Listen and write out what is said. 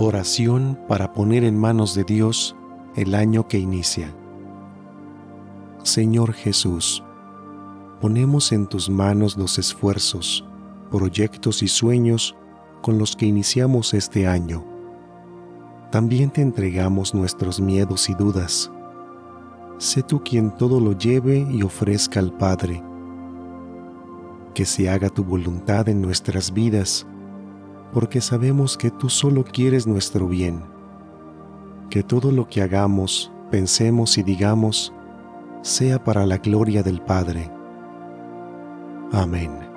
Oración para poner en manos de Dios el año que inicia. Señor Jesús, ponemos en tus manos los esfuerzos, proyectos y sueños con los que iniciamos este año. También te entregamos nuestros miedos y dudas. Sé tú quien todo lo lleve y ofrezca al Padre. Que se haga tu voluntad en nuestras vidas porque sabemos que tú solo quieres nuestro bien. Que todo lo que hagamos, pensemos y digamos sea para la gloria del Padre. Amén.